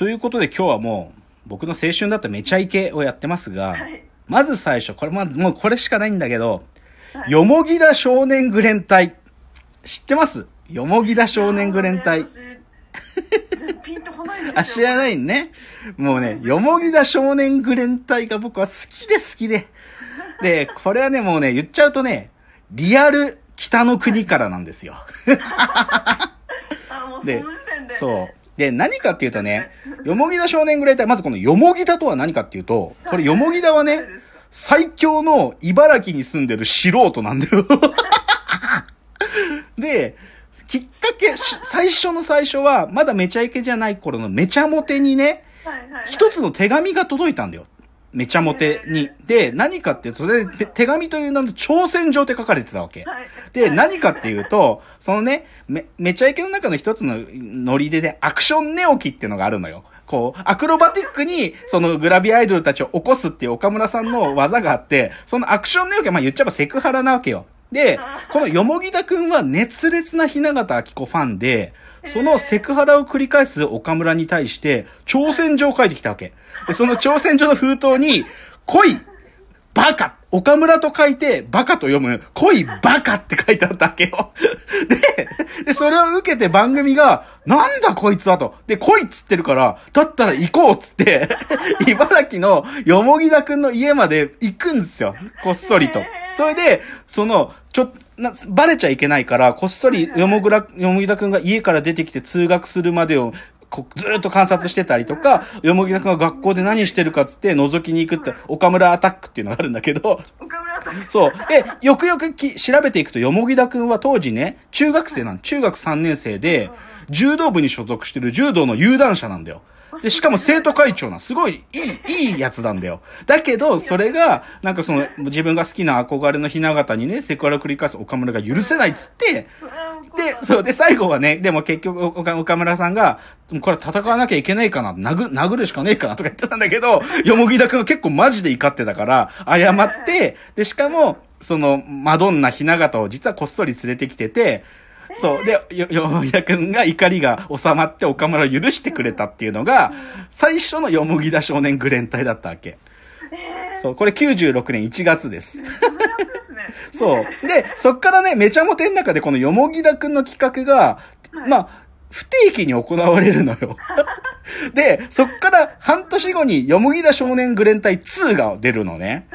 ということで今日はもう、僕の青春だっためちゃイケをやってますが、はいまず最初、これまず、もうこれしかないんだけど、はいよもぎだ少年グレン隊。知ってます？よもぎだ少年グレン隊。ピンとこないんですよ。あ、知らないね。もうね、よもぎだ少年グレン隊が僕は好きで好きで。で、これはね、もうね、言っちゃうとね、リアル北の国からなんですよ。あ、もうその時で点で。そう。で、何かっていうとね、よもぎだ少年グレン隊、まずこのよもぎだとは何かっていうと、これよもぎだはね、最強の茨城に住んでる素人なんだよ。で、きっかけ、し最初の最初は、まだめちゃイケじゃない頃のめちゃモテにね。一つの手紙が届いたんだよ。めちゃモテに。で、何かっていうと、それで手紙という名の挑戦状って書かれてたわけ。はい。で、はい何かっていうと、そのね、め、めちゃイケの中の一つのノリでね、アクション寝起きっていうのがあるのよ。こう、アクロバティックに、そのグラビアアイドルたちを起こすっていう岡村さんの技があって、そのアクション寝起きは、まあ言っちゃえばセクハラなわけよ。で、このよもぎだくんは熱烈な雛形あき子ファンで、そのセクハラを繰り返す岡村に対して、挑戦状を書いてきたわけ。で、その挑戦状の封筒に、恋バカ岡村と書いて、バカと読む、恋バカって書いてあったわけよ。で、で、それを受けて番組が、なんだこいつはと。で、恋っつってるから、だったら行こうっつって、茨城のよもぎだくんの家まで行くんですよ。こっそりと。それで、その、ちょ、な、バレちゃいけないから、こっそりよもぐら、よもぎだくんが家から出てきて通学するまでを、こずーっと観察してたりとか、よもぎだくんが学校で何してるかっつって覗きに行くって、岡村アタックっていうのがあるんだけど、岡村さん。そう。で、よくよくき調べていくと、よもぎだくんは当時ね、中学生なん、中学3年生で、柔道部に所属してる柔道の有段者なんだよ。で、しかも生徒会長なん、すごいいい、いいやつなんだよ。だけど、それが、なんかその、自分が好きな憧れの雛形にね、セクハラを繰り返す岡村が許せないっつって、で、そう、で、最後はね、でも結局、岡岡村さんが、これ戦わなきゃいけないかな、殴、殴るしかねえかなとか言ってたんだけど、よもぎだくんが結構マジで怒ってたから、謝って、で、しかも、その、マドンナ雛形を実はこっそり連れてきてて、そう。で、よ、よもぎだくんが怒りが収まって岡村を許してくれたっていうのが、最初のよもぎだ少年グレン隊だったわけ。そう。これ96年1月です。そうで。そっからね、めちゃモテの中でこのよもぎだくんの企画が、まあ、不定期に行われるのよ。で、そっから半年後によもぎだ少年グレン隊2が出るのね。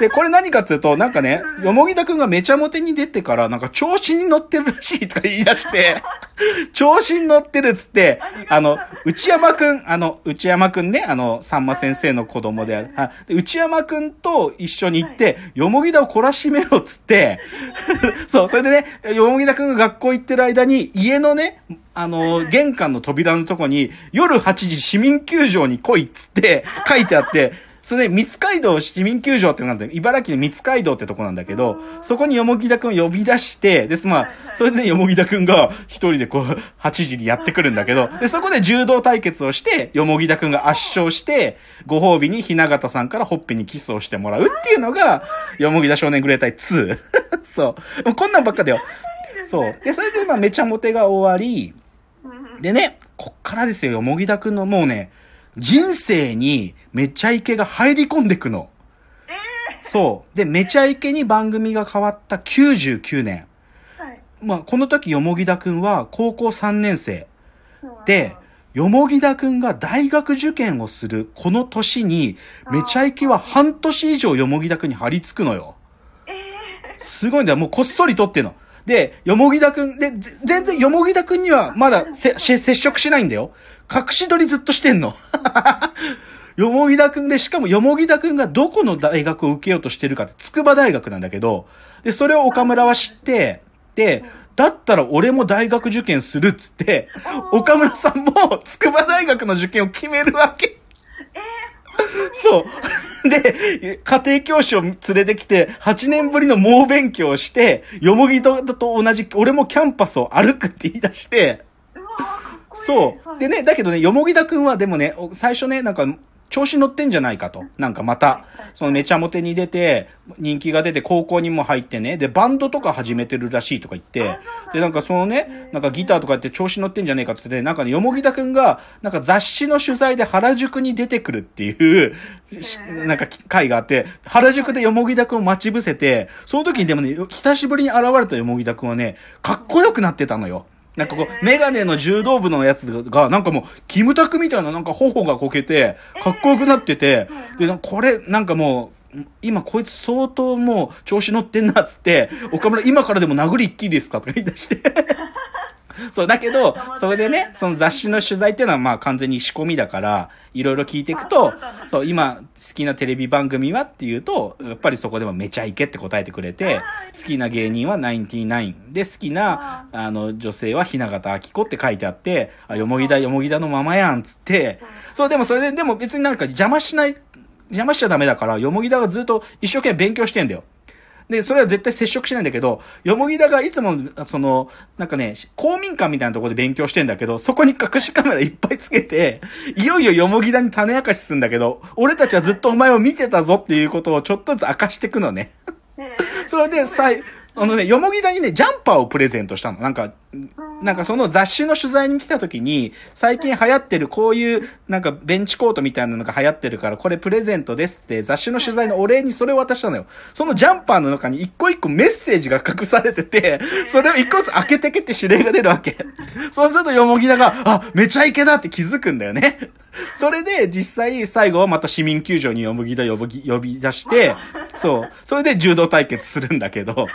で、これ何かっていうと、なんかね、よもぎだくんがめちゃモテに出てから、なんか調子に乗ってるらしいとか言い出して、調子に乗ってるっつって、あの、内山くん、あの、内山くんね、あの、さんま先生の子供である。内山くんと一緒に行って、よもぎだを懲らしめろっつって、そう、それでね、よもぎだくんが学校行ってる間に、家のね、あの、玄関の扉のとこに、夜8時市民球場に来いっつって 書いてあって、それで、三街道市民球場ってなんだよ。茨城の三街道ってとこなんだけど、そこによもぎだくんを呼び出して、です、まあ、それでね、よもぎだくんが一人でこう、8時にやってくるんだけど、で、そこで柔道対決をして、よもぎだくんが圧勝して、ご褒美に雛形さんからほっぺにキスをしてもらうっていうのが、よもぎだ少年グレータイ2。そうこんなんばっかだよ。そう。で、それでまあ、めちゃモテが終わり、でね、こっからですよ、よもぎだくんのもうね、人生にめちゃイケが入り込んでくの。そう。で、めちゃイケに番組が変わった99年。はい。まあ、この時よもぎだくんは高校3年生。で、よもぎだくんが大学受験をするこの年に、めちゃイケは半年以上よもぎだくんに張り付くのよ。すごいんだよ。もうこっそり撮ってんの。で、よもぎだくん、で、ぜ全然よもぎだくんにはまだせ し接触しないんだよ。隠し撮りずっとしてんの。よもぎだくんで、しかもよもぎだくんがどこの大学を受けようとしてるかって、筑波大学なんだけど、で、それを岡村は知って、で、だったら俺も大学受験するっつって、岡村さんも筑波大学の受験を決めるわけ。そう。で、家庭教師を連れてきて、8年ぶりの猛勉強をして、よもぎとと同じ、俺もキャンパスを歩くって言い出して。そう。はいでね、だけどね、よもぎだくんはでもね、お最初ね、なんか、調子乗ってんじゃないかと。なんかまた、そのめちゃモテに出て、人気が出て高校にも入ってね、で、バンドとか始めてるらしいとか言って、で、なんかそのね、なんかギターとかやって調子乗ってんじゃねえかって言って、なんかね、よもぎだくんが、なんか雑誌の取材で原宿に出てくるっていう、しなんか回があって、原宿でよもぎだくんを待ち伏せて、その時にでもね、久しぶりに現れたよもぎだくんはね、かっこよくなってたのよ。なんかこう、メガネの柔道部のやつが、なんかもう、キムタクみたいななんか頬がこけて、かっこよくなってて、で、これ、なんかもう、今こいつ相当もう調子乗ってんなっつって、岡村今からでも殴り行っていいですかとか言い出して。そう、だけど、それでね、その雑誌の取材っていうのはまあ完全に仕込みだから、いろいろ聞いていくとあそう今好きなテレビ番組はっていうと、やっぱりそこでもめちゃイケって答えてくれてあ、好きな芸人はナインティナイン。で、好きな、あの、女性は雛形あき子って書いてあって、あ、よもぎだよもぎだのままやんっつって、そう、でもそれで、でも別になんか邪魔しない、邪魔しちゃダメだから、よもぎだがずっと一生懸命勉強してんだよ。で、それは絶対接触しないんだけど、よもぎだがいつも、その、なんかね、公民館みたいなところで勉強してんだけど、そこに隠しカメラいっぱいつけて、いよいよよもぎだに種明かしするんだけど、俺たちはずっとお前を見てたぞっていうことをちょっとずつ明かしていくのね。えそれで、さい、あのね、よもぎだにね、ジャンパーをプレゼントしたの。なんか、なんかその雑誌の取材に来た時に、最近流行ってるこういう、なんかベンチコートみたいなのが流行ってるから、これプレゼントですって雑誌の取材のお礼にそれを渡したのよ。そのジャンパーの中に一個一個メッセージが隠されてて、それを一個ずつ開けてけって指令が出るわけ。そうするとよもぎだが、あ、めちゃイケだって気づくんだよね。それで実際最後はまた市民球場によもぎだ呼び呼び出して、そう。それで柔道対決するんだけど、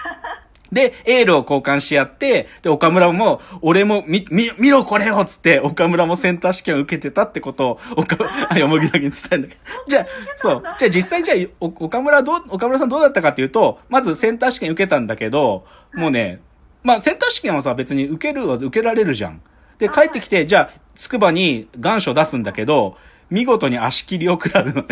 で、エールを交換し合って、で、岡村も、俺も、み、み、見ろこれをつって、岡村もセンター試験を受けてたってことを、岡、あ、よもぎだけに伝えるんだけど。じゃあ、そう。じゃあ実際じゃあ、お岡村どう、岡村さんどうだったかっていうと、まずセンター試験受けたんだけど、もうね、まあセンター試験はさ、別に受けるは受けられるじゃん。で、帰ってきて、じゃあ、筑波に願書出すんだけど、見事に足切りを食らうのね。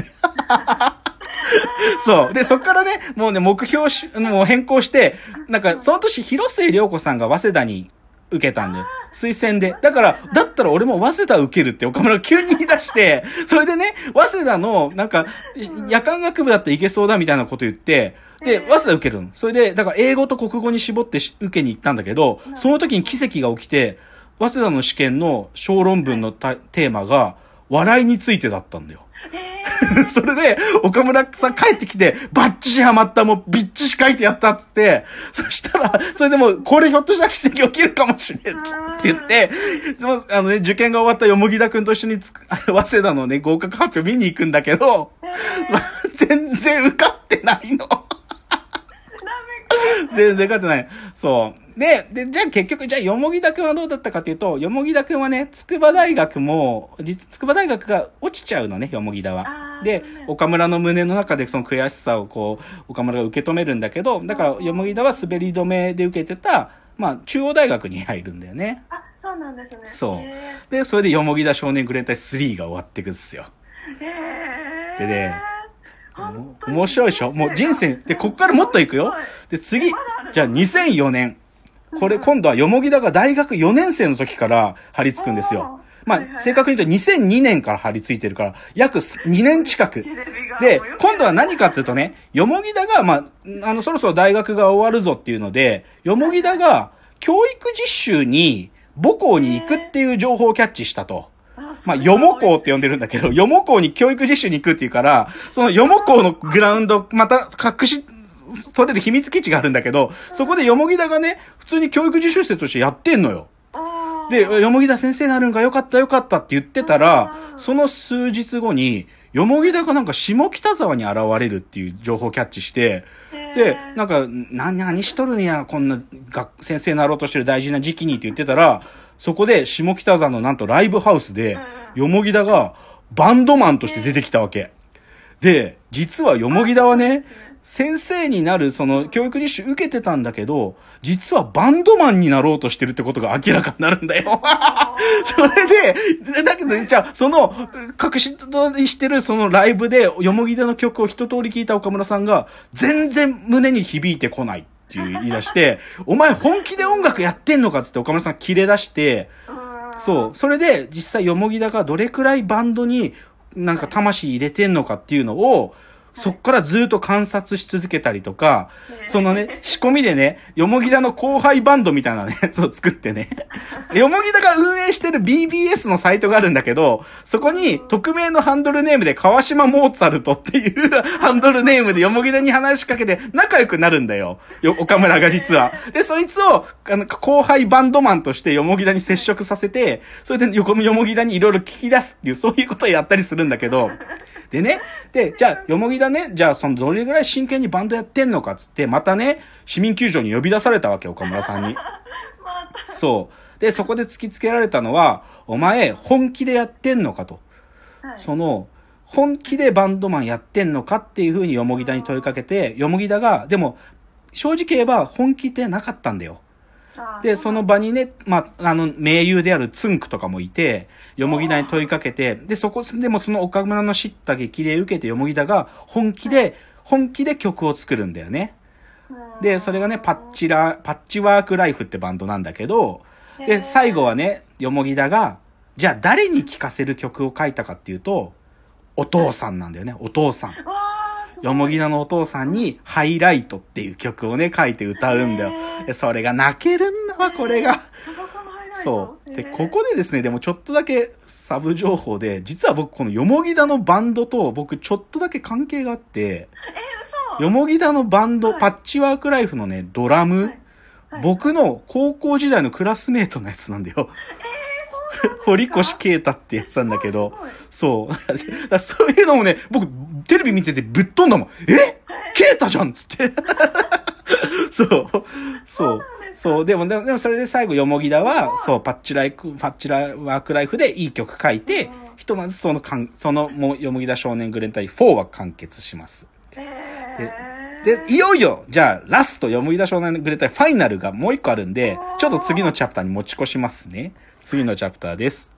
そう。で、そっからね、もうね、目標し、もう変更して、なんか、その年、広末涼子さんが早稲田に受けたんだよ。推薦で。だから、だったら俺も早稲田受けるって岡村が急に言い出して、それでね、早稲田の、なんか、夜間学部だっていけそうだみたいなこと言って、で、早稲田受けるの。それで、だから英語と国語に絞ってし受けに行ったんだけど、その時に奇跡が起きて、早稲田の試験の小論文のたテーマが、笑いについてだったんだよ。それで、岡村さん帰ってきて、バッチシハマった、もうビッチシ書いてやったっつって、そしたら、それでもう、これひょっとしたら奇跡起きるかもしれんって言って、そのあのね、受験が終わったよもぎだくんと一緒に 早稲田のね、合格発表見に行くんだけど、まあ 全然受かってないの。全然勝ってない。そう。で、で、じゃあ結局、じゃあ、よもぎだくんはどうだったかっていうと、よもぎだくんはね、筑波大学も、実、筑波大学が落ちちゃうのね、よもぎだはで岡村の胸の中でその悔しさをこう、岡村が受け止めるんだけど、だから、よもぎだは滑り止めで受けてた、まあ、中央大学に入るんだよね。あ、そうなんですね。そうへで、それでよもぎだ少年グレン隊3が終わっていくんですよ。ーへーでね面白いでしょ？もう人生、で、こっからもっといくよ。で、次じゃあ2004年。これ今度はよもぎだが大学4年生の時から張り付くんですよ。まあ、正確に言うと2002年から張り付いてるから、約2年近く。で今度は何かっていうとね、よもぎだが、まあ、あの、そろそろ大学が終わるぞっていうので、よもぎだが、教育実習に母校に行くっていう情報をキャッチしたと。まあ、よも校って呼んでるんだけど、よも校に教育実習に行くっていうから、そのよも校のグラウンド、また隠し、取れる秘密基地があるんだけど、そこでよもぎだがね、普通に教育実習生としてやってんのよ。で、よもぎだ先生になるんかよかったよかったって言ってたら、うんその数日後に、よもぎだがなんか下北沢に現れるっていう情報をキャッチして、で、なんか、な、何しとるんや、こんな学、先生になろうとしてる大事な時期にって言ってたら、そこで下北沢のなんとライブハウスで、よもぎだがバンドマンとして出てきたわけ。で、実はよもぎだはね、先生になるその教育実習受けてたんだけど、実はバンドマンになろうとしてるってことが明らかになるんだよ。それで、だけど、じゃあ、その、隠し撮りしてるそのライブで、よもぎでの曲を一通り聞いた岡村さんが、全然胸に響いてこないって言い出して、お前本気で音楽やってんのかっつって岡村さん切れ出して、そう。それで、実際、よもぎだがどれくらいバンドに、なんか魂入れてんのかっていうのを、そっからずっと観察し続けたりとか、そのね、仕込みでね、よもぎだの後輩バンドみたいなね、やつを作ってね。よもぎだが運営してる BBS のサイトがあるんだけど、そこに匿名のハンドルネームで川島モーツァルトっていう ハンドルネームでよもぎだに話しかけて仲良くなるんだよ。よ、岡村が実は。で、そいつを、あの、後輩バンドマンとしてよもぎだに接触させて、それでよよもぎだにいろいろ聞き出すっていう、そういうことをやったりするんだけど、でね、で、じゃあ、よもぎだね、じゃあ、その、どれぐらい真剣にバンドやってんのかっつって、またね、市民球場に呼び出されたわけ、岡村さんに。そう。で、そこで突きつけられたのは、お前、本気でやってんのかと。はい、その、本気でバンドマンやってんのかっていうふうによもぎだに問いかけて、よもぎだが、でも、正直言えば本気ってなかったんだよ。で、その場にね、まあ、あの、盟友であるツンクとかもいて、よもぎだに問いかけて、で、そこ、でもその岡村の知った激励受けてよもぎだが、本気で、本気で曲を作るんだよね。で、それがね、パッチラ、パッチワークライフってバンドなんだけど、で、最後はね、よもぎだが、じゃあ誰に聴かせる曲を書いたかっていうと、お父さんなんだよね、お父さん。よもぎだのお父さんに、ハイライトっていう曲をね、書いて歌うんだよ。でそれが泣けるんだわ、これが。そう。で、ここでですね、でもちょっとだけサブ情報で、実は僕このよもぎだのバンドと僕ちょっとだけ関係があって、え、嘘よもぎだのバンド、はい、パッチワークライフのね、ドラム、はいはい、僕の高校時代のクラスメートのやつなんだよ。えー、堀越啓太ってやつなんだけど、そう。そういうのもね、僕、テレビ見ててぶっ飛んだもん。え？啓太じゃんつって。そう。そう。そう。でも、でもそれで最後、よもぎだは、そう、パッチライク、パッチラワークライフでいい曲書いて、ひとまずそのかん、その、もよもぎだ少年グレン隊4は完結します。で、で、いよいよ、じゃあ、ラスト、よもぎだ少年グレン隊ファイナルがもう一個あるんで、ちょっと次のチャプターに持ち越しますね。次のチャプターです。